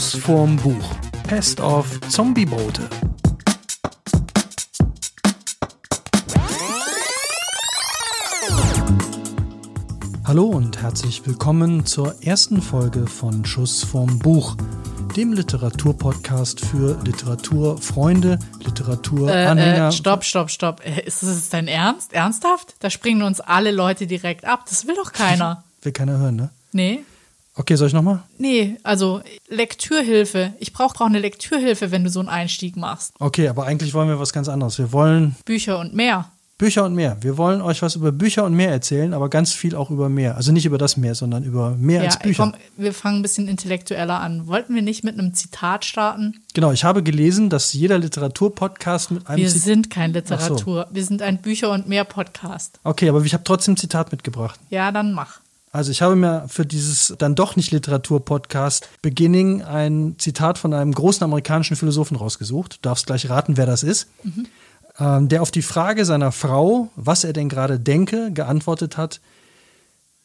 Schuss vorm Buch. Pest of Zombieboote. Hallo und herzlich willkommen zur ersten Folge von Schuss vorm Buch, dem Literaturpodcast für Literaturfreunde, Literaturanhänger. Äh, äh, stopp, stopp, stopp. Äh, Ist das dein Ernst? Ernsthaft? Da springen uns alle Leute direkt ab. Das will doch keiner. Will keiner hören, ne? Nee. Okay, soll ich nochmal? Nee, also Lektürhilfe. Ich brauche brauch eine Lektürhilfe, wenn du so einen Einstieg machst. Okay, aber eigentlich wollen wir was ganz anderes. Wir wollen Bücher und mehr. Bücher und mehr. Wir wollen euch was über Bücher und mehr erzählen, aber ganz viel auch über mehr. Also nicht über das Meer, sondern über mehr als Ja, Bücher. komm, wir fangen ein bisschen intellektueller an. Wollten wir nicht mit einem Zitat starten? Genau, ich habe gelesen, dass jeder Literaturpodcast mit einem Wir Zit- sind kein Literatur. Wir sind ein Bücher- und mehr Podcast. Okay, aber ich habe trotzdem ein Zitat mitgebracht. Ja, dann mach. Also ich habe mir für dieses dann doch nicht Literatur-Podcast Beginning ein Zitat von einem großen amerikanischen Philosophen rausgesucht. Du darfst gleich raten, wer das ist. Ähm, der auf die Frage seiner Frau, was er denn gerade denke, geantwortet hat,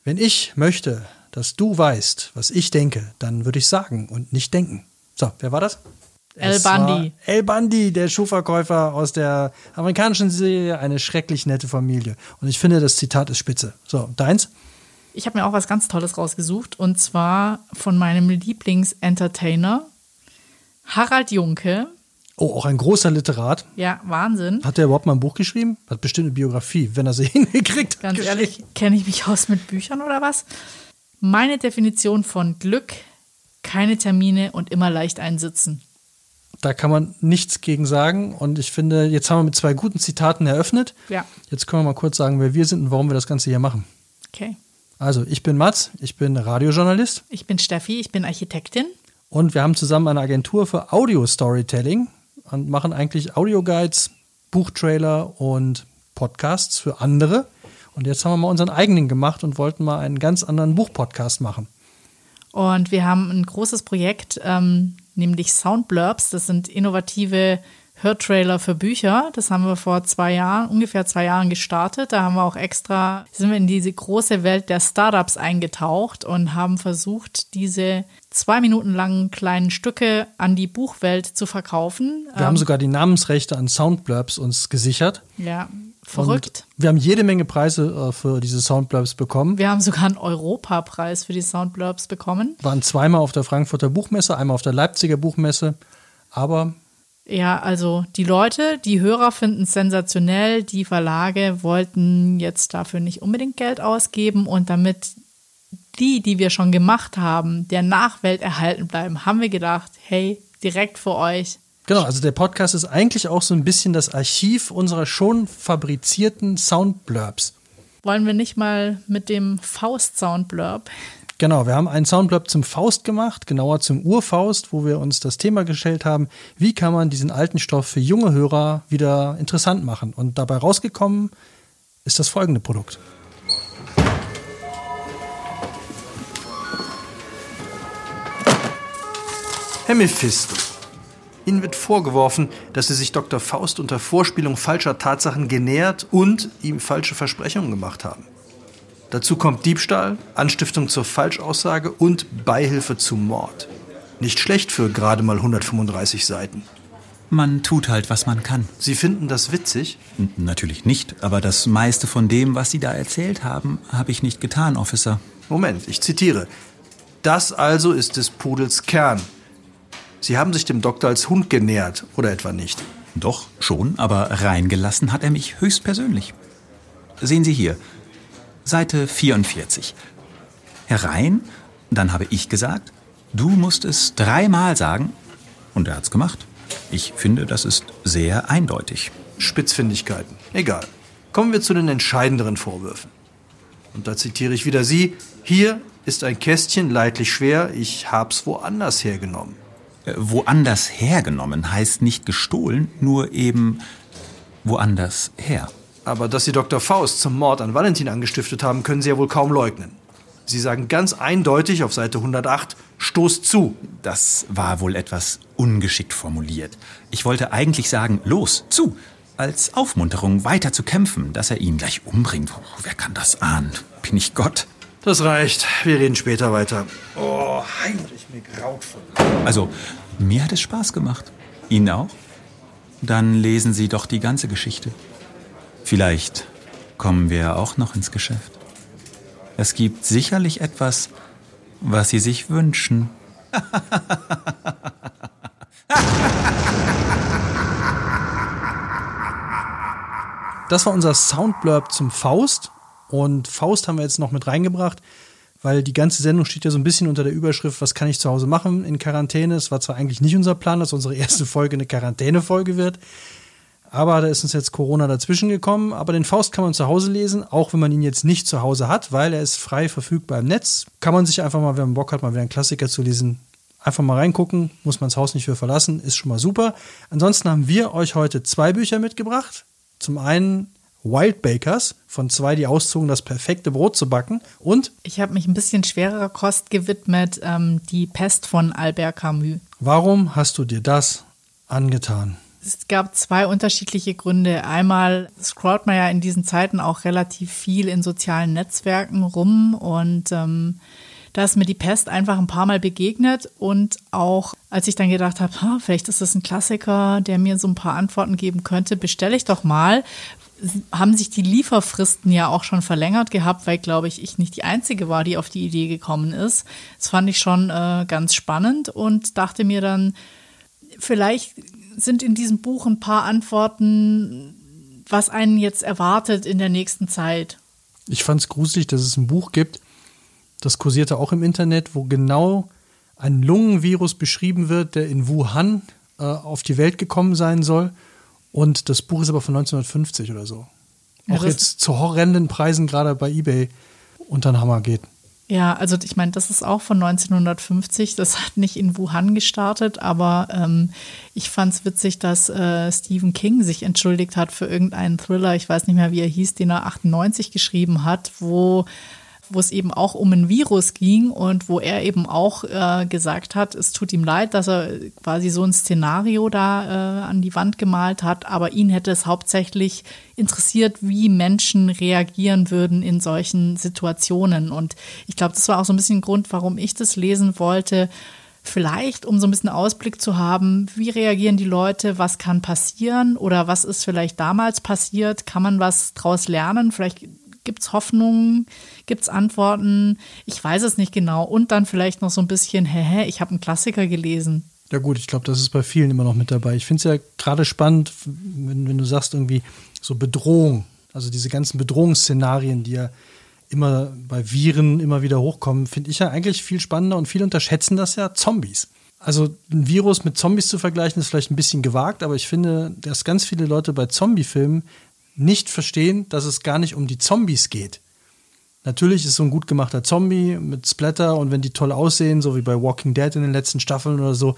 wenn ich möchte, dass du weißt, was ich denke, dann würde ich sagen und nicht denken. So, wer war das? El Bundy. El Bundy, der Schuhverkäufer aus der amerikanischen Serie Eine schrecklich nette Familie. Und ich finde, das Zitat ist spitze. So, deins? Ich habe mir auch was ganz Tolles rausgesucht und zwar von meinem Lieblingsentertainer Harald Junke. Oh, auch ein großer Literat. Ja, Wahnsinn. Hat der überhaupt mal ein Buch geschrieben? Hat bestimmt eine Biografie, wenn er sie hingekriegt hat. Ganz geschrieben. ehrlich, kenne ich mich aus mit Büchern oder was? Meine Definition von Glück, keine Termine und immer leicht einsitzen. Da kann man nichts gegen sagen. Und ich finde, jetzt haben wir mit zwei guten Zitaten eröffnet. Ja, Jetzt können wir mal kurz sagen, wer wir sind und warum wir das Ganze hier machen. okay. Also, ich bin Mats, ich bin Radiojournalist Ich bin Steffi, ich bin Architektin. und wir haben zusammen eine Agentur für Audio-Storytelling und machen eigentlich Audioguides, Buchtrailer und Podcasts für andere. Und jetzt haben wir mal unseren eigenen gemacht und wollten mal einen ganz anderen Buchpodcast machen. Und wir haben ein großes Projekt, ähm, nämlich Soundblurbs. Das sind innovative Hörtrailer für Bücher. Das haben wir vor zwei Jahren, ungefähr zwei Jahren gestartet. Da haben wir auch extra, sind wir in diese große Welt der Startups eingetaucht und haben versucht, diese zwei Minuten langen kleinen Stücke an die Buchwelt zu verkaufen. Wir haben sogar die Namensrechte an Soundblurbs uns gesichert. Ja, verrückt. Und wir haben jede Menge Preise äh, für diese Soundblurbs bekommen. Wir haben sogar einen Europapreis für die Soundblurbs bekommen. Waren zweimal auf der Frankfurter Buchmesse, einmal auf der Leipziger Buchmesse. Aber Ja, also die Leute, die Hörer finden es sensationell. Die Verlage wollten jetzt dafür nicht unbedingt Geld ausgeben und damit die, die wir schon gemacht haben, der Nachwelt erhalten bleiben, haben wir gedacht, hey, direkt für euch. genau, also der Podcast ist eigentlich auch so ein bisschen das Archiv unserer schon fabrizierten Soundblurbs. Wollen wir nicht mal mit dem Faust-Soundblurb? Genau, wir haben einen Soundblurb zum Faust gemacht, genauer zum Urfaust, wo wir uns das Thema gestellt haben, wie kann man diesen alten Stoff für junge Hörer wieder interessant machen. Und dabei rausgekommen ist das folgende Produkt. Herr Mephisto. Ihnen wird vorgeworfen, dass Sie sich Dr. Faust unter Vorspielung falscher Tatsachen genähert und ihm falsche Versprechungen gemacht haben. Dazu kommt Diebstahl, Anstiftung zur Falschaussage und Beihilfe zum Mord. Nicht schlecht für gerade mal 135 Seiten. Man tut halt, was man kann. Sie finden das witzig? N- Natürlich nicht, aber das meiste von dem, was Sie da erzählt haben, habe ich nicht getan, Officer. Moment, ich zitiere. Das also ist des Pudels Kern. Sie haben sich dem Doktor als Hund genähert, oder etwa nicht? Doch, schon, aber reingelassen hat er mich höchstpersönlich. Sehen Sie hier, Seite 44. Herein, dann habe ich gesagt, du musst es dreimal sagen, und er hat's gemacht. Ich finde, das ist sehr eindeutig. Spitzfindigkeiten. Egal. Kommen wir zu den entscheidenderen Vorwürfen. Und da zitiere ich wieder Sie. Hier ist ein Kästchen leidlich schwer, ich hab's woanders hergenommen. Äh, Woanders hergenommen heißt nicht gestohlen, nur eben woanders her. Aber dass Sie Dr. Faust zum Mord an Valentin angestiftet haben, können Sie ja wohl kaum leugnen. Sie sagen ganz eindeutig auf Seite 108, Stoß zu. Das war wohl etwas ungeschickt formuliert. Ich wollte eigentlich sagen, los, zu, als Aufmunterung weiter zu kämpfen, dass er ihn gleich umbringt. Oh, wer kann das ahnen? Bin ich Gott? Das reicht. Wir reden später weiter. Oh, Heinrich, mir graut von. Also, mir hat es Spaß gemacht. Ihnen auch? Dann lesen Sie doch die ganze Geschichte. Vielleicht kommen wir auch noch ins Geschäft. Es gibt sicherlich etwas, was Sie sich wünschen. Das war unser Soundblurb zum Faust. Und Faust haben wir jetzt noch mit reingebracht, weil die ganze Sendung steht ja so ein bisschen unter der Überschrift, was kann ich zu Hause machen in Quarantäne. Es war zwar eigentlich nicht unser Plan, dass unsere erste Folge eine Quarantäne-Folge wird, aber da ist uns jetzt Corona dazwischen gekommen. Aber den Faust kann man zu Hause lesen, auch wenn man ihn jetzt nicht zu Hause hat, weil er ist frei verfügbar im Netz. Kann man sich einfach mal, wenn man Bock hat, mal wieder einen Klassiker zu lesen, einfach mal reingucken. Muss man das Haus nicht für verlassen, ist schon mal super. Ansonsten haben wir euch heute zwei Bücher mitgebracht. Zum einen Wild Bakers von zwei, die auszogen, das perfekte Brot zu backen. Und ich habe mich ein bisschen schwererer Kost gewidmet, ähm, die Pest von Albert Camus. Warum hast du dir das angetan? Es gab zwei unterschiedliche Gründe. Einmal scrollt man ja in diesen Zeiten auch relativ viel in sozialen Netzwerken rum und ähm, da ist mir die Pest einfach ein paar Mal begegnet und auch als ich dann gedacht habe, vielleicht ist das ein Klassiker, der mir so ein paar Antworten geben könnte, bestelle ich doch mal, haben sich die Lieferfristen ja auch schon verlängert gehabt, weil, glaube ich, ich nicht die Einzige war, die auf die Idee gekommen ist. Das fand ich schon äh, ganz spannend und dachte mir dann, vielleicht sind in diesem Buch ein paar Antworten, was einen jetzt erwartet in der nächsten Zeit. Ich fand es gruselig, dass es ein Buch gibt, das kursierte auch im Internet, wo genau ein Lungenvirus beschrieben wird, der in Wuhan äh, auf die Welt gekommen sein soll und das Buch ist aber von 1950 oder so. Ja, auch jetzt zu horrenden Preisen gerade bei eBay unter den Hammer geht. Ja, also ich meine, das ist auch von 1950. Das hat nicht in Wuhan gestartet, aber ähm, ich fand es witzig, dass äh, Stephen King sich entschuldigt hat für irgendeinen Thriller, ich weiß nicht mehr, wie er hieß, den er 98 geschrieben hat, wo wo es eben auch um ein Virus ging und wo er eben auch äh, gesagt hat, es tut ihm leid, dass er quasi so ein Szenario da äh, an die Wand gemalt hat, aber ihn hätte es hauptsächlich interessiert, wie Menschen reagieren würden in solchen Situationen. Und ich glaube, das war auch so ein bisschen ein Grund, warum ich das lesen wollte. Vielleicht, um so ein bisschen Ausblick zu haben, wie reagieren die Leute, was kann passieren oder was ist vielleicht damals passiert, kann man was draus lernen, vielleicht Gibt es Hoffnungen? Gibt es Antworten? Ich weiß es nicht genau. Und dann vielleicht noch so ein bisschen, hä, hä, ich habe einen Klassiker gelesen. Ja gut, ich glaube, das ist bei vielen immer noch mit dabei. Ich finde es ja gerade spannend, wenn, wenn du sagst irgendwie so Bedrohung, also diese ganzen Bedrohungsszenarien, die ja immer bei Viren immer wieder hochkommen, finde ich ja eigentlich viel spannender und viele unterschätzen das ja, Zombies. Also ein Virus mit Zombies zu vergleichen, ist vielleicht ein bisschen gewagt, aber ich finde, dass ganz viele Leute bei Zombie-Filmen nicht verstehen, dass es gar nicht um die Zombies geht. Natürlich ist so ein gut gemachter Zombie mit Splatter und wenn die toll aussehen, so wie bei Walking Dead in den letzten Staffeln oder so,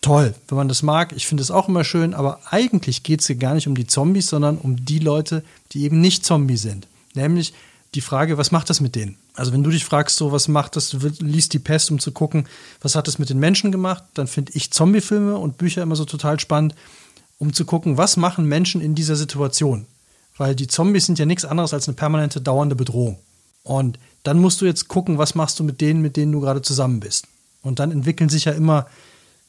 toll, wenn man das mag. Ich finde es auch immer schön, aber eigentlich geht es hier gar nicht um die Zombies, sondern um die Leute, die eben nicht Zombie sind. Nämlich die Frage, was macht das mit denen? Also wenn du dich fragst, so was macht das, du liest die Pest, um zu gucken, was hat das mit den Menschen gemacht, dann finde ich Zombie-Filme und Bücher immer so total spannend, um zu gucken, was machen Menschen in dieser Situation. Weil die Zombies sind ja nichts anderes als eine permanente dauernde Bedrohung. Und dann musst du jetzt gucken, was machst du mit denen, mit denen du gerade zusammen bist. Und dann entwickeln sich ja immer,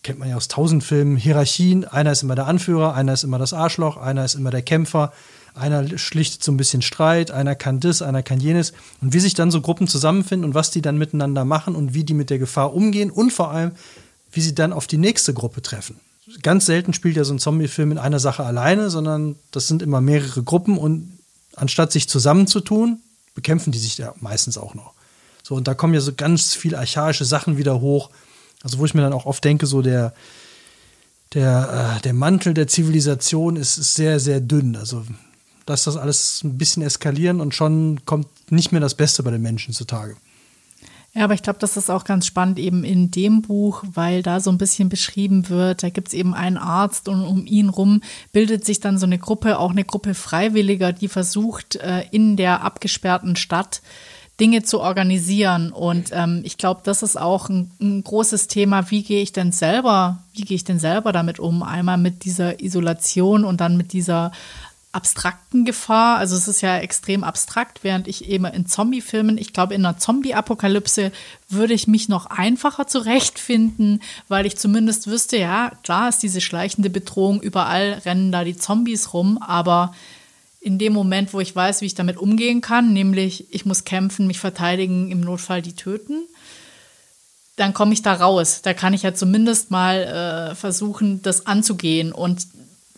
kennt man ja aus tausend Filmen, Hierarchien. Einer ist immer der Anführer, einer ist immer das Arschloch, einer ist immer der Kämpfer, einer schlichtet so ein bisschen Streit, einer kann das, einer kann jenes. Und wie sich dann so Gruppen zusammenfinden und was die dann miteinander machen und wie die mit der Gefahr umgehen und vor allem, wie sie dann auf die nächste Gruppe treffen ganz selten spielt ja so ein Zombie-Film in einer Sache alleine, sondern das sind immer mehrere Gruppen und anstatt sich zusammenzutun, bekämpfen die sich ja meistens auch noch. So, und da kommen ja so ganz viel archaische Sachen wieder hoch. Also, wo ich mir dann auch oft denke, so der, der, äh, der Mantel der Zivilisation ist, ist sehr, sehr dünn. Also, lass das alles ein bisschen eskalieren und schon kommt nicht mehr das Beste bei den Menschen zutage. Ja, aber ich glaube, das ist auch ganz spannend eben in dem Buch, weil da so ein bisschen beschrieben wird, da gibt es eben einen Arzt und um ihn rum bildet sich dann so eine Gruppe, auch eine Gruppe Freiwilliger, die versucht, äh, in der abgesperrten Stadt Dinge zu organisieren. Und ähm, ich glaube, das ist auch ein, ein großes Thema. Wie gehe ich denn selber, wie gehe ich denn selber damit um? Einmal mit dieser Isolation und dann mit dieser abstrakten Gefahr. Also es ist ja extrem abstrakt, während ich eben in Zombie-Filmen, ich glaube, in einer Zombie-Apokalypse würde ich mich noch einfacher zurechtfinden, weil ich zumindest wüsste, ja, klar ist diese schleichende Bedrohung, überall rennen da die Zombies rum, aber in dem Moment, wo ich weiß, wie ich damit umgehen kann, nämlich ich muss kämpfen, mich verteidigen, im Notfall die töten, dann komme ich da raus. Da kann ich ja zumindest mal äh, versuchen, das anzugehen. Und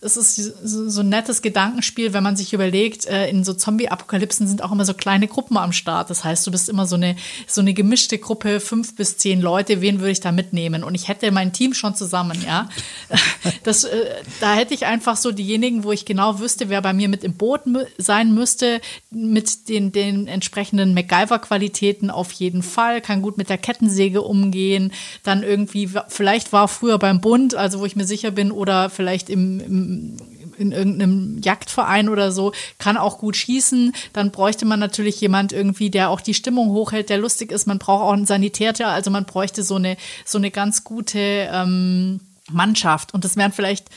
es ist so ein nettes Gedankenspiel, wenn man sich überlegt, äh, in so Zombie-Apokalypsen sind auch immer so kleine Gruppen am Start. Das heißt, du bist immer so eine, so eine gemischte Gruppe, fünf bis zehn Leute. Wen würde ich da mitnehmen? Und ich hätte mein Team schon zusammen, ja. Das, äh, da hätte ich einfach so diejenigen, wo ich genau wüsste, wer bei mir mit im Boot sein müsste, mit den, den entsprechenden MacGyver-Qualitäten auf jeden Fall, kann gut mit der Kettensäge umgehen. Dann irgendwie, vielleicht war früher beim Bund, also wo ich mir sicher bin, oder vielleicht im, im in irgendeinem Jagdverein oder so, kann auch gut schießen. Dann bräuchte man natürlich jemand irgendwie, der auch die Stimmung hochhält, der lustig ist. Man braucht auch einen Sanitär, also man bräuchte so eine, so eine ganz gute ähm, Mannschaft. Und das wären vielleicht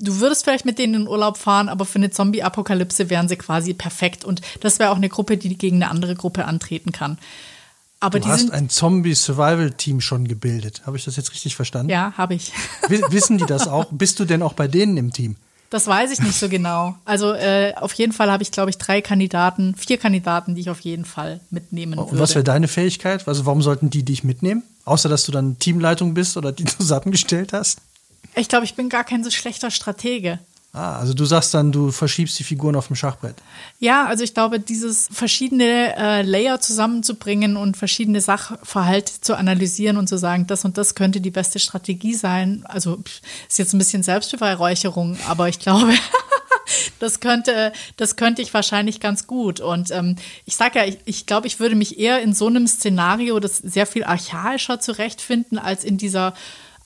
du würdest vielleicht mit denen in Urlaub fahren, aber für eine Zombie-Apokalypse wären sie quasi perfekt. Und das wäre auch eine Gruppe, die gegen eine andere Gruppe antreten kann. Aber du hast ein Zombie-Survival-Team schon gebildet. Habe ich das jetzt richtig verstanden? Ja, habe ich. Wissen die das auch? Bist du denn auch bei denen im Team? Das weiß ich nicht so genau. Also äh, auf jeden Fall habe ich, glaube ich, drei Kandidaten, vier Kandidaten, die ich auf jeden Fall mitnehmen würde. Und was wäre deine Fähigkeit? Also warum sollten die dich mitnehmen? Außer dass du dann Teamleitung bist oder die zusammengestellt hast? Ich glaube, ich bin gar kein so schlechter Stratege. Ah, also du sagst dann, du verschiebst die Figuren auf dem Schachbrett. Ja, also ich glaube, dieses verschiedene äh, Layer zusammenzubringen und verschiedene Sachverhalte zu analysieren und zu sagen, das und das könnte die beste Strategie sein. Also ist jetzt ein bisschen Selbstbeweihräucherung, aber ich glaube, das könnte, das könnte ich wahrscheinlich ganz gut. Und ähm, ich sage ja, ich, ich glaube, ich würde mich eher in so einem Szenario das sehr viel archaischer zurechtfinden als in dieser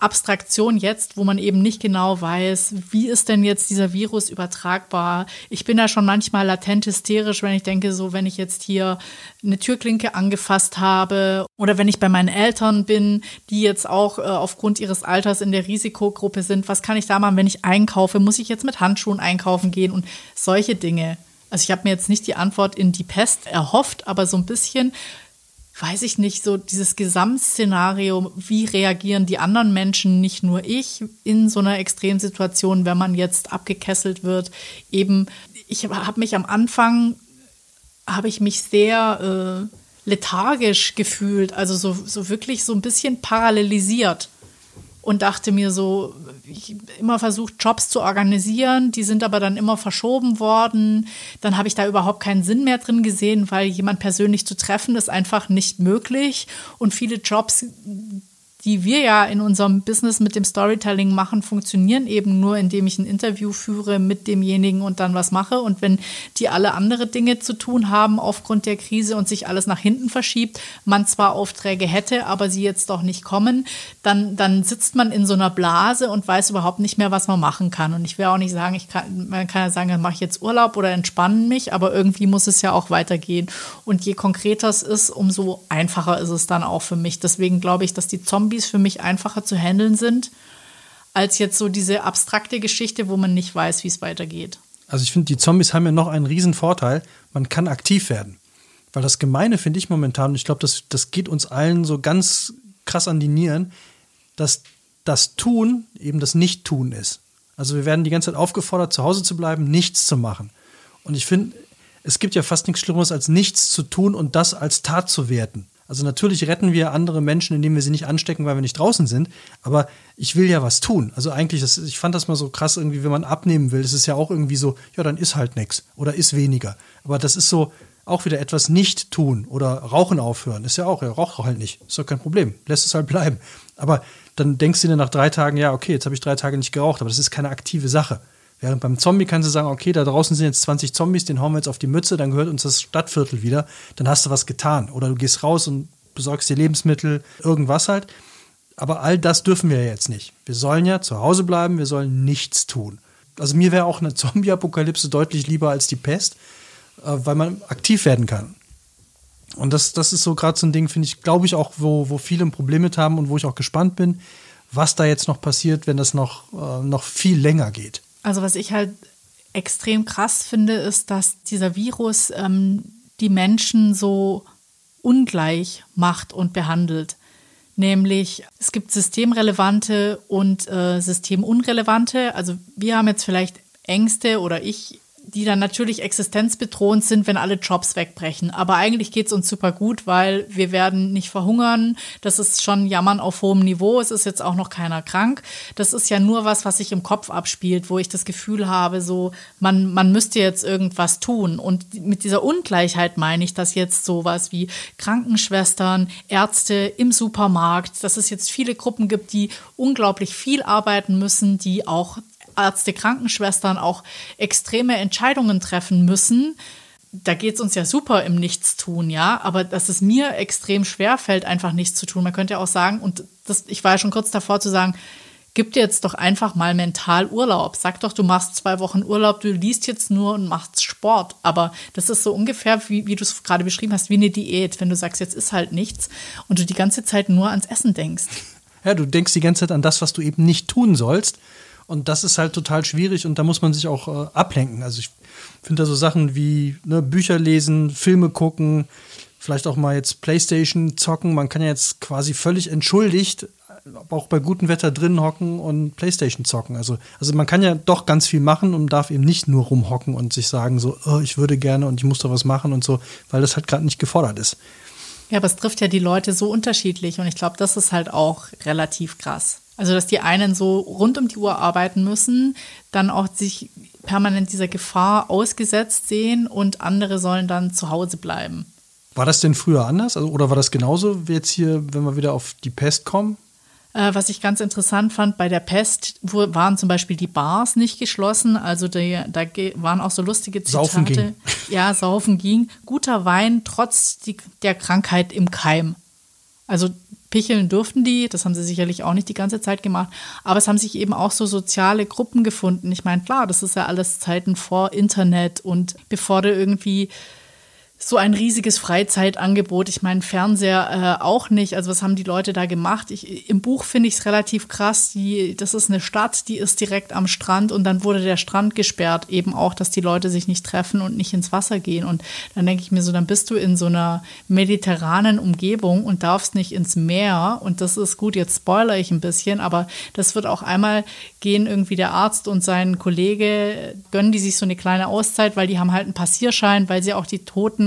Abstraktion jetzt, wo man eben nicht genau weiß, wie ist denn jetzt dieser Virus übertragbar. Ich bin da schon manchmal latent hysterisch, wenn ich denke, so wenn ich jetzt hier eine Türklinke angefasst habe oder wenn ich bei meinen Eltern bin, die jetzt auch äh, aufgrund ihres Alters in der Risikogruppe sind, was kann ich da machen, wenn ich einkaufe? Muss ich jetzt mit Handschuhen einkaufen gehen und solche Dinge? Also ich habe mir jetzt nicht die Antwort in die Pest erhofft, aber so ein bisschen weiß ich nicht, so dieses Gesamtszenario, wie reagieren die anderen Menschen, nicht nur ich, in so einer Extremsituation, wenn man jetzt abgekesselt wird. Eben, ich habe mich am Anfang, habe ich mich sehr äh, lethargisch gefühlt, also so, so wirklich so ein bisschen parallelisiert und dachte mir so, ich immer versucht, Jobs zu organisieren, die sind aber dann immer verschoben worden. Dann habe ich da überhaupt keinen Sinn mehr drin gesehen, weil jemand persönlich zu treffen ist einfach nicht möglich. Und viele Jobs die wir ja in unserem Business mit dem Storytelling machen, funktionieren eben nur, indem ich ein Interview führe mit demjenigen und dann was mache. Und wenn die alle andere Dinge zu tun haben aufgrund der Krise und sich alles nach hinten verschiebt, man zwar Aufträge hätte, aber sie jetzt doch nicht kommen, dann, dann sitzt man in so einer Blase und weiß überhaupt nicht mehr, was man machen kann. Und ich will auch nicht sagen, ich kann, man kann ja sagen, dann mache ich jetzt Urlaub oder entspanne mich, aber irgendwie muss es ja auch weitergehen. Und je konkreter es ist, umso einfacher ist es dann auch für mich. Deswegen glaube ich, dass die Zombies Zombies für mich einfacher zu handeln sind, als jetzt so diese abstrakte Geschichte, wo man nicht weiß, wie es weitergeht. Also ich finde, die Zombies haben ja noch einen riesen Vorteil, man kann aktiv werden. Weil das Gemeine finde ich momentan, und ich glaube, das, das geht uns allen so ganz krass an die Nieren, dass das Tun eben das Nicht-Tun ist. Also wir werden die ganze Zeit aufgefordert, zu Hause zu bleiben, nichts zu machen. Und ich finde, es gibt ja fast nichts Schlimmeres, als nichts zu tun und das als Tat zu werten. Also natürlich retten wir andere Menschen, indem wir sie nicht anstecken, weil wir nicht draußen sind. Aber ich will ja was tun. Also eigentlich, das, ich fand das mal so krass irgendwie, wenn man abnehmen will, das ist ja auch irgendwie so, ja, dann ist halt nichts oder ist weniger. Aber das ist so auch wieder etwas nicht tun oder Rauchen aufhören. Ist ja auch, ja, rauch halt nicht. Ist doch kein Problem. Lässt es halt bleiben. Aber dann denkst du dir nach drei Tagen, ja, okay, jetzt habe ich drei Tage nicht geraucht, aber das ist keine aktive Sache. Während beim Zombie kannst du sagen, okay, da draußen sind jetzt 20 Zombies, den hauen wir jetzt auf die Mütze, dann gehört uns das Stadtviertel wieder, dann hast du was getan. Oder du gehst raus und besorgst dir Lebensmittel, irgendwas halt. Aber all das dürfen wir jetzt nicht. Wir sollen ja zu Hause bleiben, wir sollen nichts tun. Also mir wäre auch eine Zombie-Apokalypse deutlich lieber als die Pest, äh, weil man aktiv werden kann. Und das, das ist so gerade so ein Ding, finde ich, glaube ich auch, wo, wo viele ein Problem mit haben und wo ich auch gespannt bin, was da jetzt noch passiert, wenn das noch, äh, noch viel länger geht. Also was ich halt extrem krass finde, ist, dass dieser Virus ähm, die Menschen so ungleich macht und behandelt. Nämlich es gibt systemrelevante und äh, systemunrelevante. Also wir haben jetzt vielleicht Ängste oder ich die dann natürlich existenzbedrohend sind, wenn alle Jobs wegbrechen. Aber eigentlich geht es uns super gut, weil wir werden nicht verhungern. Das ist schon Jammern auf hohem Niveau. Es ist jetzt auch noch keiner krank. Das ist ja nur was, was sich im Kopf abspielt, wo ich das Gefühl habe, so man, man müsste jetzt irgendwas tun. Und mit dieser Ungleichheit meine ich, dass jetzt sowas wie Krankenschwestern, Ärzte im Supermarkt, dass es jetzt viele Gruppen gibt, die unglaublich viel arbeiten müssen, die auch Ärzte, Krankenschwestern auch extreme Entscheidungen treffen müssen. Da geht es uns ja super im Nichtstun, ja, aber dass es mir extrem schwer fällt, einfach nichts zu tun. Man könnte ja auch sagen, und das, ich war ja schon kurz davor zu sagen, gib dir jetzt doch einfach mal mental Urlaub. Sag doch, du machst zwei Wochen Urlaub, du liest jetzt nur und machst Sport. Aber das ist so ungefähr, wie, wie du es gerade beschrieben hast, wie eine Diät. Wenn du sagst, jetzt ist halt nichts und du die ganze Zeit nur ans Essen denkst. Ja, du denkst die ganze Zeit an das, was du eben nicht tun sollst. Und das ist halt total schwierig und da muss man sich auch äh, ablenken. Also ich finde da so Sachen wie ne, Bücher lesen, Filme gucken, vielleicht auch mal jetzt Playstation zocken. Man kann ja jetzt quasi völlig entschuldigt auch bei gutem Wetter drin hocken und Playstation zocken. Also, also man kann ja doch ganz viel machen und darf eben nicht nur rumhocken und sich sagen so, oh, ich würde gerne und ich muss da was machen und so, weil das halt gerade nicht gefordert ist. Ja, aber es trifft ja die Leute so unterschiedlich und ich glaube, das ist halt auch relativ krass. Also, dass die einen so rund um die Uhr arbeiten müssen, dann auch sich permanent dieser Gefahr ausgesetzt sehen und andere sollen dann zu Hause bleiben. War das denn früher anders? Also, oder war das genauso wie jetzt hier, wenn wir wieder auf die Pest kommen? Äh, was ich ganz interessant fand, bei der Pest waren zum Beispiel die Bars nicht geschlossen. Also die, da waren auch so lustige Zitate. Saufen ging. Ja, saufen ging. Guter Wein trotz die, der Krankheit im Keim. Also Picheln durften die, das haben sie sicherlich auch nicht die ganze Zeit gemacht, aber es haben sich eben auch so soziale Gruppen gefunden. Ich meine, klar, das ist ja alles Zeiten vor Internet und bevor du irgendwie so ein riesiges Freizeitangebot. Ich meine, Fernseher äh, auch nicht. Also was haben die Leute da gemacht? Ich, Im Buch finde ich es relativ krass. Die, das ist eine Stadt, die ist direkt am Strand und dann wurde der Strand gesperrt. Eben auch, dass die Leute sich nicht treffen und nicht ins Wasser gehen. Und dann denke ich mir so, dann bist du in so einer mediterranen Umgebung und darfst nicht ins Meer. Und das ist gut, jetzt spoilere ich ein bisschen, aber das wird auch einmal gehen, irgendwie der Arzt und sein Kollege, gönnen die sich so eine kleine Auszeit, weil die haben halt einen Passierschein, weil sie auch die Toten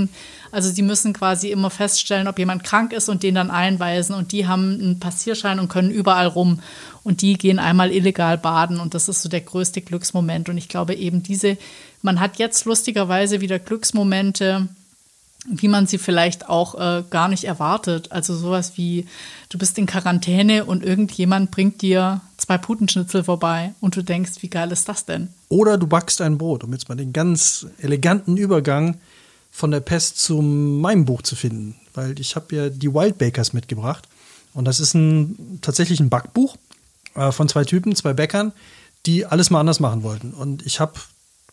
also sie müssen quasi immer feststellen, ob jemand krank ist und den dann einweisen. Und die haben einen Passierschein und können überall rum. Und die gehen einmal illegal baden. Und das ist so der größte Glücksmoment. Und ich glaube eben diese, man hat jetzt lustigerweise wieder Glücksmomente, wie man sie vielleicht auch äh, gar nicht erwartet. Also sowas wie, du bist in Quarantäne und irgendjemand bringt dir zwei Putenschnitzel vorbei und du denkst, wie geil ist das denn? Oder du backst ein Brot, um jetzt mal den ganz eleganten Übergang von der Pest zu meinem Buch zu finden, weil ich habe ja die Wild Bakers mitgebracht und das ist ein tatsächlich ein Backbuch äh, von zwei Typen, zwei Bäckern, die alles mal anders machen wollten. Und ich habe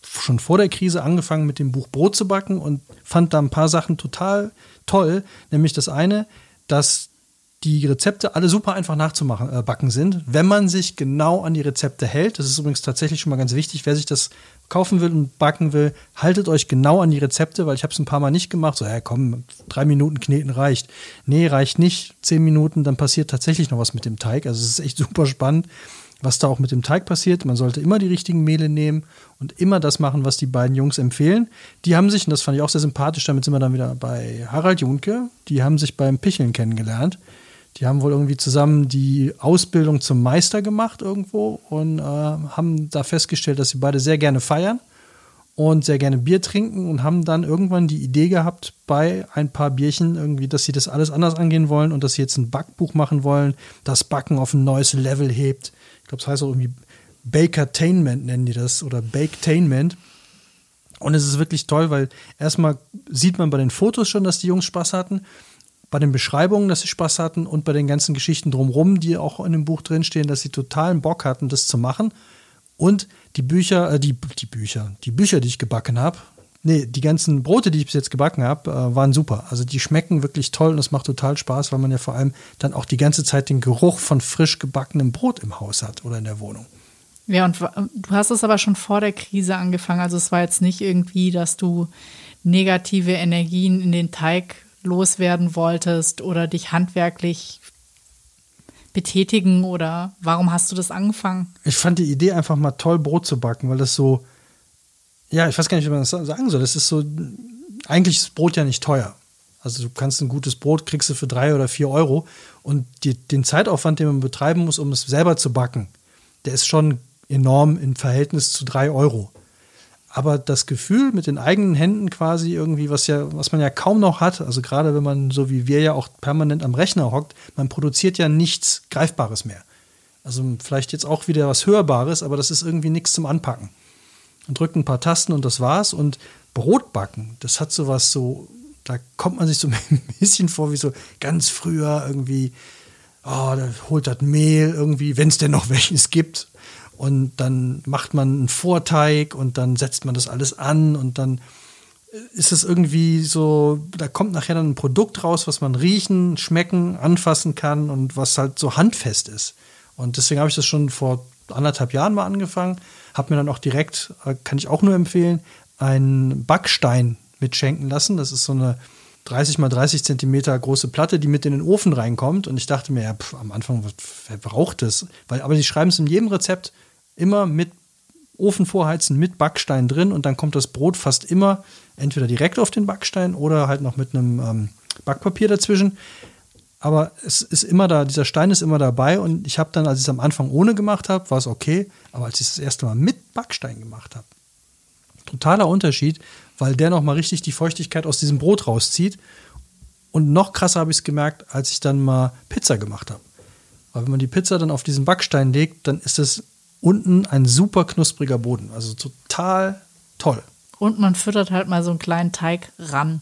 schon vor der Krise angefangen mit dem Buch Brot zu backen und fand da ein paar Sachen total toll, nämlich das eine, dass die Rezepte alle super einfach nachzumachen, äh, backen sind, wenn man sich genau an die Rezepte hält. Das ist übrigens tatsächlich schon mal ganz wichtig. Wer sich das kaufen will und backen will, haltet euch genau an die Rezepte, weil ich habe es ein paar Mal nicht gemacht. So, ja komm, drei Minuten kneten reicht. Nee, reicht nicht. Zehn Minuten, dann passiert tatsächlich noch was mit dem Teig. Also es ist echt super spannend, was da auch mit dem Teig passiert. Man sollte immer die richtigen Mehle nehmen und immer das machen, was die beiden Jungs empfehlen. Die haben sich, und das fand ich auch sehr sympathisch, damit sind wir dann wieder bei Harald Junke, die haben sich beim Picheln kennengelernt. Die haben wohl irgendwie zusammen die Ausbildung zum Meister gemacht irgendwo und äh, haben da festgestellt, dass sie beide sehr gerne feiern und sehr gerne Bier trinken und haben dann irgendwann die Idee gehabt, bei ein paar Bierchen irgendwie, dass sie das alles anders angehen wollen und dass sie jetzt ein Backbuch machen wollen, das Backen auf ein neues Level hebt. Ich glaube, das heißt auch irgendwie Bakertainment nennen die das oder Baketainment. Und es ist wirklich toll, weil erstmal sieht man bei den Fotos schon, dass die Jungs Spaß hatten bei den Beschreibungen, dass sie Spaß hatten und bei den ganzen Geschichten drumherum, die auch in dem Buch drinstehen, dass sie totalen Bock hatten, das zu machen. Und die Bücher, äh, die, die Bücher, die Bücher, die ich gebacken habe, nee, die ganzen Brote, die ich bis jetzt gebacken habe, äh, waren super. Also die schmecken wirklich toll und es macht total Spaß, weil man ja vor allem dann auch die ganze Zeit den Geruch von frisch gebackenem Brot im Haus hat oder in der Wohnung. Ja, und du hast es aber schon vor der Krise angefangen. Also es war jetzt nicht irgendwie, dass du negative Energien in den Teig loswerden wolltest oder dich handwerklich betätigen oder warum hast du das angefangen? Ich fand die Idee einfach mal toll, Brot zu backen, weil das so, ja, ich weiß gar nicht, wie man das sagen soll. Das ist so, eigentlich ist Brot ja nicht teuer. Also du kannst ein gutes Brot, kriegst du für drei oder vier Euro und die, den Zeitaufwand, den man betreiben muss, um es selber zu backen, der ist schon enorm im Verhältnis zu drei Euro. Aber das Gefühl mit den eigenen Händen quasi irgendwie, was ja, was man ja kaum noch hat, also gerade wenn man so wie wir ja auch permanent am Rechner hockt, man produziert ja nichts Greifbares mehr. Also vielleicht jetzt auch wieder was Hörbares, aber das ist irgendwie nichts zum Anpacken. Man drückt ein paar Tasten und das war's. Und Brotbacken, das hat sowas so, da kommt man sich so ein bisschen vor wie so ganz früher irgendwie, oh, da holt das Mehl irgendwie, wenn es denn noch welches gibt und dann macht man einen Vorteig und dann setzt man das alles an und dann ist es irgendwie so, da kommt nachher dann ein Produkt raus, was man riechen, schmecken, anfassen kann und was halt so handfest ist. Und deswegen habe ich das schon vor anderthalb Jahren mal angefangen, habe mir dann auch direkt, äh, kann ich auch nur empfehlen, einen Backstein mitschenken lassen. Das ist so eine 30 mal 30 Zentimeter große Platte, die mit in den Ofen reinkommt. Und ich dachte mir, ja, pf, am Anfang, wer braucht das? Weil, aber die schreiben es in jedem Rezept immer mit Ofen vorheizen, mit Backstein drin und dann kommt das Brot fast immer entweder direkt auf den Backstein oder halt noch mit einem ähm, Backpapier dazwischen. Aber es ist immer da, dieser Stein ist immer dabei und ich habe dann, als ich es am Anfang ohne gemacht habe, war es okay. Aber als ich es das erste Mal mit Backstein gemacht habe, totaler Unterschied, weil der nochmal richtig die Feuchtigkeit aus diesem Brot rauszieht. Und noch krasser habe ich es gemerkt, als ich dann mal Pizza gemacht habe. Weil wenn man die Pizza dann auf diesen Backstein legt, dann ist es unten ein super knuspriger Boden. Also total toll. Und man füttert halt mal so einen kleinen Teig ran.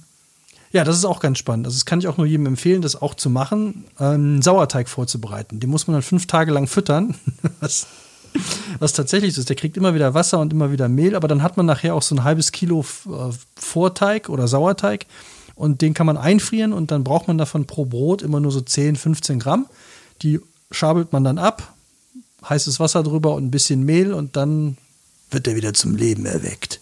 Ja, das ist auch ganz spannend. Also das kann ich auch nur jedem empfehlen, das auch zu machen, einen Sauerteig vorzubereiten. Den muss man dann fünf Tage lang füttern. Was, was tatsächlich so ist. Der kriegt immer wieder Wasser und immer wieder Mehl, aber dann hat man nachher auch so ein halbes Kilo äh, Vorteig oder Sauerteig und den kann man einfrieren und dann braucht man davon pro Brot immer nur so 10, 15 Gramm. Die schabelt man dann ab, heißes Wasser drüber und ein bisschen Mehl und dann wird er wieder zum Leben erweckt.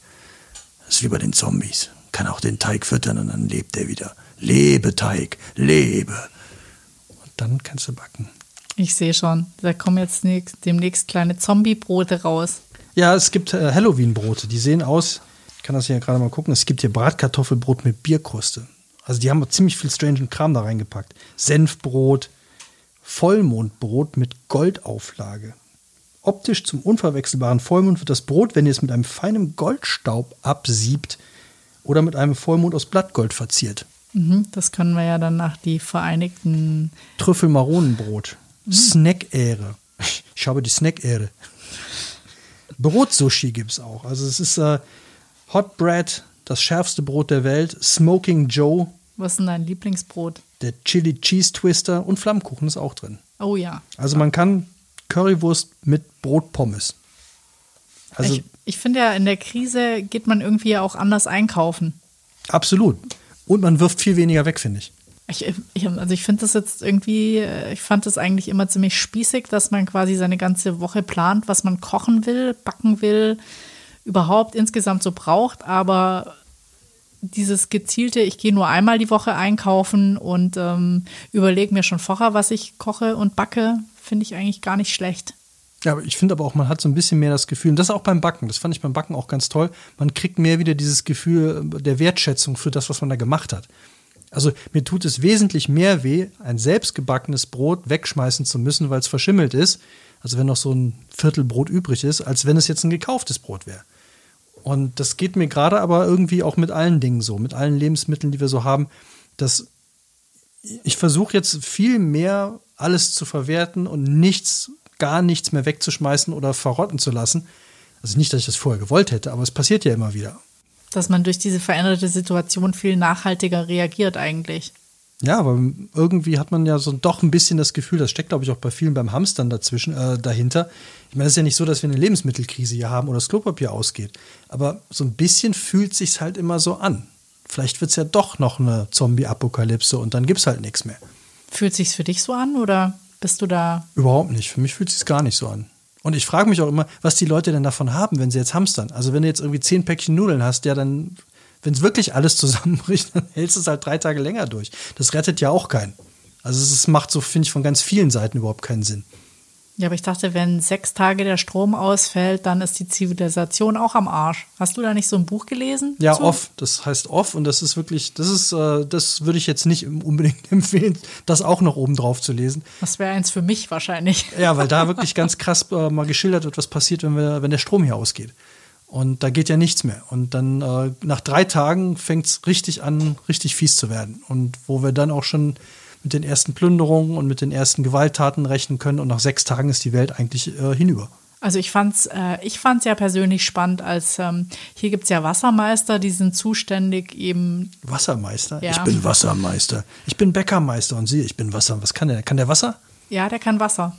Das ist wie bei den Zombies. Kann auch den Teig füttern und dann lebt er wieder. Lebe, Teig, lebe. Und dann kannst du backen. Ich sehe schon, da kommen jetzt demnächst kleine Zombie-Brote raus. Ja, es gibt äh, Halloween-Brote, die sehen aus, ich kann das hier gerade mal gucken, es gibt hier Bratkartoffelbrot mit Bierkruste. Also die haben ziemlich viel strange Kram da reingepackt. Senfbrot, Vollmondbrot mit Goldauflage. Optisch zum unverwechselbaren Vollmond wird das Brot, wenn ihr es mit einem feinen Goldstaub absiebt oder mit einem Vollmond aus Blattgold verziert. Mhm, das können wir ja dann nach die Vereinigten Trüffelmaronenbrot. Mhm. Snack-Ähre. Ich habe die Snack-Ähre. Brotsushi gibt es auch. Also es ist äh, Hot Bread, das schärfste Brot der Welt. Smoking Joe. Was ist denn dein Lieblingsbrot? Der Chili Cheese Twister und Flammkuchen ist auch drin. Oh ja. Also man kann Currywurst mit Brotpommes. Also ich, ich finde ja, in der Krise geht man irgendwie auch anders einkaufen. Absolut. Und man wirft viel weniger weg, finde ich. Ich, ich, also ich finde das jetzt irgendwie, äh, ich fand das eigentlich immer ziemlich spießig, dass man quasi seine ganze Woche plant, was man kochen will, backen will, überhaupt insgesamt so braucht. Aber dieses gezielte, ich gehe nur einmal die Woche einkaufen und ähm, überlege mir schon vorher, was ich koche und backe, finde ich eigentlich gar nicht schlecht. Ja, ich finde aber auch, man hat so ein bisschen mehr das Gefühl, und das auch beim Backen, das fand ich beim Backen auch ganz toll, man kriegt mehr wieder dieses Gefühl der Wertschätzung für das, was man da gemacht hat. Also mir tut es wesentlich mehr weh, ein selbstgebackenes Brot wegschmeißen zu müssen, weil es verschimmelt ist, also wenn noch so ein Viertel Brot übrig ist, als wenn es jetzt ein gekauftes Brot wäre. Und das geht mir gerade aber irgendwie auch mit allen Dingen so, mit allen Lebensmitteln, die wir so haben, dass ich versuche jetzt viel mehr alles zu verwerten und nichts, gar nichts mehr wegzuschmeißen oder verrotten zu lassen. Also nicht, dass ich das vorher gewollt hätte, aber es passiert ja immer wieder. Dass man durch diese veränderte Situation viel nachhaltiger reagiert eigentlich. Ja, aber irgendwie hat man ja so doch ein bisschen das Gefühl, das steckt, glaube ich, auch bei vielen beim Hamstern dazwischen, äh, dahinter. Ich meine, es ist ja nicht so, dass wir eine Lebensmittelkrise hier haben oder das Klopapier ausgeht. Aber so ein bisschen fühlt sich halt immer so an. Vielleicht wird es ja doch noch eine Zombie-Apokalypse und dann gibt es halt nichts mehr. Fühlt sich's für dich so an oder bist du da? Überhaupt nicht. Für mich fühlt es sich gar nicht so an. Und ich frage mich auch immer, was die Leute denn davon haben, wenn sie jetzt hamstern. Also wenn du jetzt irgendwie zehn Päckchen Nudeln hast, ja, dann, wenn es wirklich alles zusammenbricht, dann hältst du es halt drei Tage länger durch. Das rettet ja auch keinen. Also es macht so, finde ich, von ganz vielen Seiten überhaupt keinen Sinn. Ja, aber ich dachte, wenn sechs Tage der Strom ausfällt, dann ist die Zivilisation auch am Arsch. Hast du da nicht so ein Buch gelesen? Ja, zu? off. Das heißt off und das ist wirklich, das ist, äh, das würde ich jetzt nicht unbedingt empfehlen, das auch noch oben drauf zu lesen. Das wäre eins für mich wahrscheinlich. Ja, weil da wirklich ganz krass äh, mal geschildert wird, was passiert, wenn, wir, wenn der Strom hier ausgeht. Und da geht ja nichts mehr. Und dann äh, nach drei Tagen fängt es richtig an, richtig fies zu werden. Und wo wir dann auch schon mit den ersten Plünderungen und mit den ersten Gewalttaten rechnen können. Und nach sechs Tagen ist die Welt eigentlich äh, hinüber. Also ich fand's, äh, ich fand's ja persönlich spannend, als ähm, hier gibt's ja Wassermeister, die sind zuständig eben. Wassermeister? Ja. Ich bin Wassermeister. Ich bin Bäckermeister und Sie, ich bin Wasser. Was kann der? Kann der Wasser? Ja, der kann Wasser.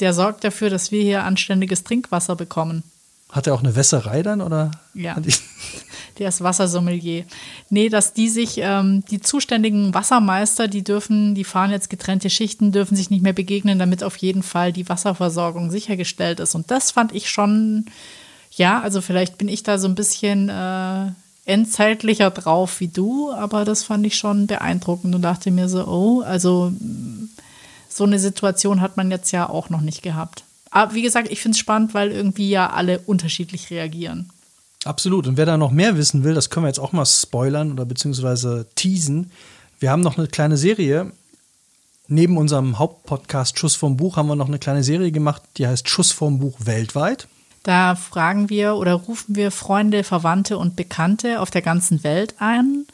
Der sorgt dafür, dass wir hier anständiges Trinkwasser bekommen. Hat er auch eine Wässerei dann oder? Ja. Der ist Wassersommelier. Nee, dass die sich, ähm, die zuständigen Wassermeister, die dürfen, die fahren jetzt getrennte Schichten, dürfen sich nicht mehr begegnen, damit auf jeden Fall die Wasserversorgung sichergestellt ist. Und das fand ich schon, ja, also vielleicht bin ich da so ein bisschen äh, endzeitlicher drauf wie du, aber das fand ich schon beeindruckend und dachte mir so, oh, also so eine Situation hat man jetzt ja auch noch nicht gehabt. Aber wie gesagt, ich finde es spannend, weil irgendwie ja alle unterschiedlich reagieren. Absolut. Und wer da noch mehr wissen will, das können wir jetzt auch mal spoilern oder beziehungsweise teasen. Wir haben noch eine kleine Serie. Neben unserem Hauptpodcast Schuss vom Buch haben wir noch eine kleine Serie gemacht, die heißt Schuss vom Buch weltweit. Da fragen wir oder rufen wir Freunde, Verwandte und Bekannte auf der ganzen Welt ein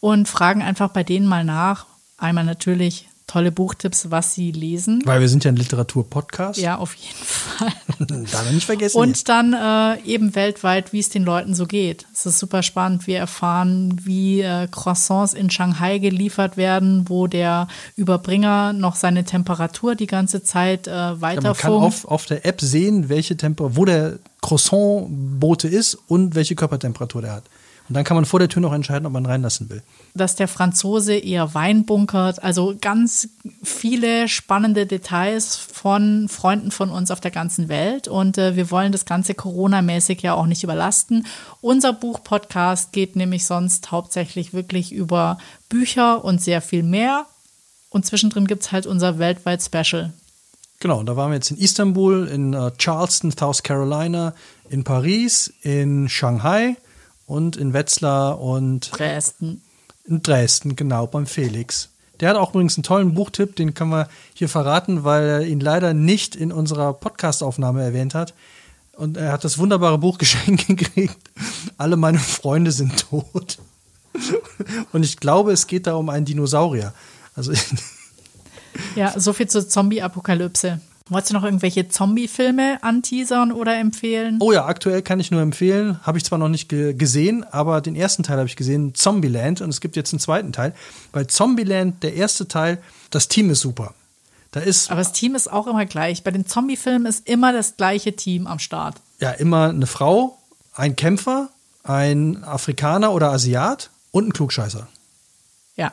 und fragen einfach bei denen mal nach. Einmal natürlich, tolle Buchtipps, was sie lesen. Weil wir sind ja ein Literatur-Podcast. Ja, auf jeden Fall. Darf nicht vergessen. Und jetzt. dann äh, eben weltweit, wie es den Leuten so geht. Es ist super spannend. Wir erfahren, wie äh, Croissants in Shanghai geliefert werden, wo der Überbringer noch seine Temperatur die ganze Zeit äh, weiterfunkt. Ja, man kann auf, auf der App sehen, welche Temper wo der Croissant-Bote ist und welche Körpertemperatur der hat. Und dann kann man vor der Tür noch entscheiden, ob man reinlassen will. Dass der Franzose eher Wein bunkert. Also ganz viele spannende Details von Freunden von uns auf der ganzen Welt. Und äh, wir wollen das Ganze Corona-mäßig ja auch nicht überlasten. Unser Buch-Podcast geht nämlich sonst hauptsächlich wirklich über Bücher und sehr viel mehr. Und zwischendrin gibt es halt unser weltweit Special. Genau, da waren wir jetzt in Istanbul, in uh, Charleston, South Carolina, in Paris, in Shanghai und in Wetzlar und Dresden. In Dresden, genau, beim Felix. Der hat auch übrigens einen tollen Buchtipp, den können wir hier verraten, weil er ihn leider nicht in unserer Podcastaufnahme erwähnt hat. Und er hat das wunderbare Buch geschenkt gekriegt. Alle meine Freunde sind tot. Und ich glaube, es geht da um einen Dinosaurier. Also ja, so viel zur Zombie-Apokalypse. Wolltest du noch irgendwelche Zombie-Filme anteasern oder empfehlen? Oh ja, aktuell kann ich nur empfehlen. Habe ich zwar noch nicht ge gesehen, aber den ersten Teil habe ich gesehen, Zombieland. Und es gibt jetzt einen zweiten Teil. Bei Zombieland, der erste Teil, das Team ist super. Da ist aber das Team ist auch immer gleich. Bei den Zombie-Filmen ist immer das gleiche Team am Start. Ja, immer eine Frau, ein Kämpfer, ein Afrikaner oder Asiat und ein Klugscheißer. Ja.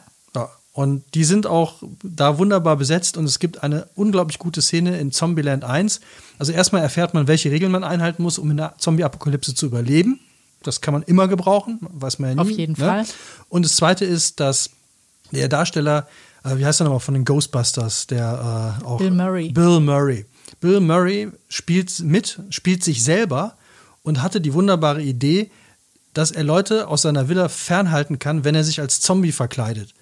Und die sind auch da wunderbar besetzt und es gibt eine unglaublich gute Szene in Zombieland 1. Also erstmal erfährt man, welche Regeln man einhalten muss, um in der Zombie-Apokalypse zu überleben. Das kann man immer gebrauchen, weiß man ja nie. Auf jeden ne? Fall. Und das zweite ist, dass der Darsteller, äh, wie heißt er nochmal von den Ghostbusters, der äh, auch. Bill Murray. Bill Murray. Bill Murray spielt mit, spielt sich selber und hatte die wunderbare Idee, dass er Leute aus seiner Villa fernhalten kann, wenn er sich als Zombie verkleidet.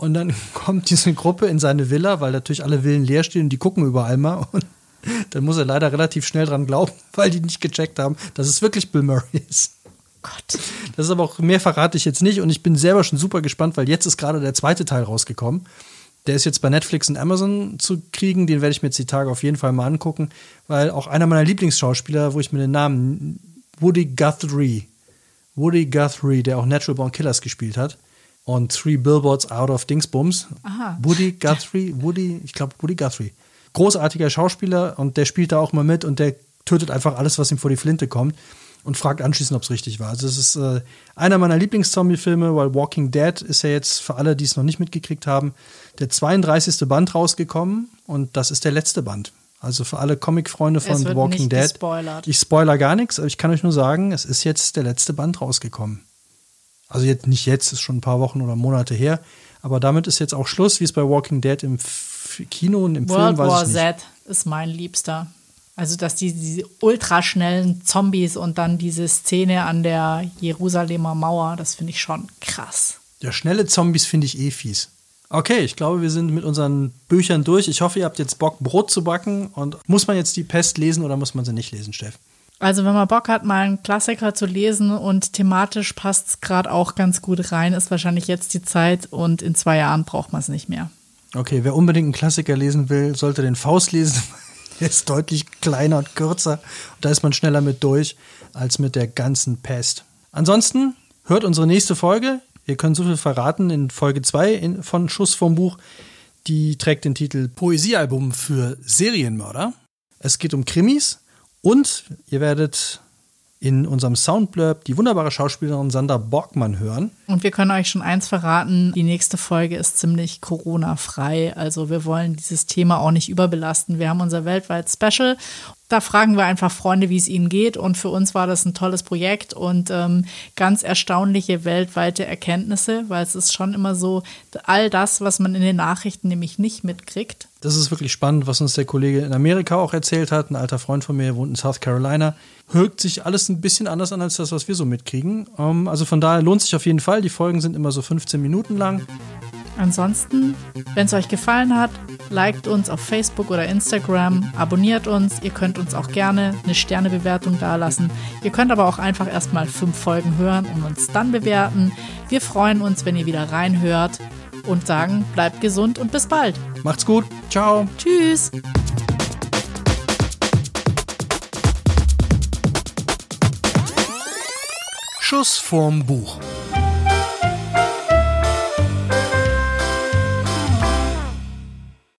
Und dann kommt diese Gruppe in seine Villa, weil natürlich alle Villen leer stehen und die gucken überall mal. Und dann muss er leider relativ schnell dran glauben, weil die nicht gecheckt haben, dass es wirklich Bill Murray ist. Gott. Das ist aber auch, mehr verrate ich jetzt nicht und ich bin selber schon super gespannt, weil jetzt ist gerade der zweite Teil rausgekommen. Der ist jetzt bei Netflix und Amazon zu kriegen, den werde ich mir jetzt die Tage auf jeden Fall mal angucken, weil auch einer meiner Lieblingsschauspieler, wo ich mir den Namen Woody Guthrie, Woody Guthrie, der auch Natural Born Killers gespielt hat, und Three Billboards Out of Dingsbums. Aha. Woody Guthrie, Woody, ich glaube Woody Guthrie. Großartiger Schauspieler und der spielt da auch mal mit und der tötet einfach alles, was ihm vor die Flinte kommt und fragt anschließend, ob es richtig war. Also es ist äh, einer meiner Lieblings-Zombie-Filme, weil Walking Dead ist ja jetzt für alle, die es noch nicht mitgekriegt haben, der 32. Band rausgekommen und das ist der letzte Band. Also für alle Comic-Freunde von The Walking Dead. gespoilert. Ich spoiler gar nichts, aber ich kann euch nur sagen, es ist jetzt der letzte Band rausgekommen. Also jetzt nicht jetzt, ist schon ein paar Wochen oder Monate her. Aber damit ist jetzt auch Schluss, wie es bei Walking Dead im F Kino und im World Film War ich nicht. Z ist mein Liebster. Also, dass die, diese ultraschnellen Zombies und dann diese Szene an der Jerusalemer Mauer, das finde ich schon krass. Ja, schnelle Zombies finde ich eh fies. Okay, ich glaube, wir sind mit unseren Büchern durch. Ich hoffe, ihr habt jetzt Bock, Brot zu backen. Und muss man jetzt die Pest lesen oder muss man sie nicht lesen, Steff? Also, wenn man Bock hat, mal einen Klassiker zu lesen und thematisch passt es gerade auch ganz gut rein, ist wahrscheinlich jetzt die Zeit und in zwei Jahren braucht man es nicht mehr. Okay, wer unbedingt einen Klassiker lesen will, sollte den Faust lesen. Der ist deutlich kleiner und kürzer. Und da ist man schneller mit durch als mit der ganzen Pest. Ansonsten hört unsere nächste Folge. Wir können so viel verraten in Folge 2 von Schuss vom Buch. Die trägt den Titel Poesiealbum für Serienmörder. Es geht um Krimis und ihr werdet in unserem Soundblurb die wunderbare Schauspielerin Sandra Borgmann hören. Und wir können euch schon eins verraten, die nächste Folge ist ziemlich Corona-frei. Also wir wollen dieses Thema auch nicht überbelasten. Wir haben unser weltweit Special. Da fragen wir einfach Freunde, wie es ihnen geht. Und für uns war das ein tolles Projekt und ähm, ganz erstaunliche weltweite Erkenntnisse, weil es ist schon immer so, all das, was man in den Nachrichten nämlich nicht mitkriegt. Das ist wirklich spannend, was uns der Kollege in Amerika auch erzählt hat. Ein alter Freund von mir wohnt in South Carolina. Hört sich alles ein bisschen anders an als das, was wir so mitkriegen. Ähm, also von daher lohnt sich auf jeden Fall. Die Folgen sind immer so 15 Minuten lang. Ansonsten, wenn es euch gefallen hat, liked uns auf Facebook oder Instagram, abonniert uns. Ihr könnt uns auch gerne eine Sternebewertung dalassen. Ihr könnt aber auch einfach erstmal fünf Folgen hören und uns dann bewerten. Wir freuen uns, wenn ihr wieder reinhört und sagen, bleibt gesund und bis bald. Macht's gut. Ciao. Tschüss. Schuss vorm Buch.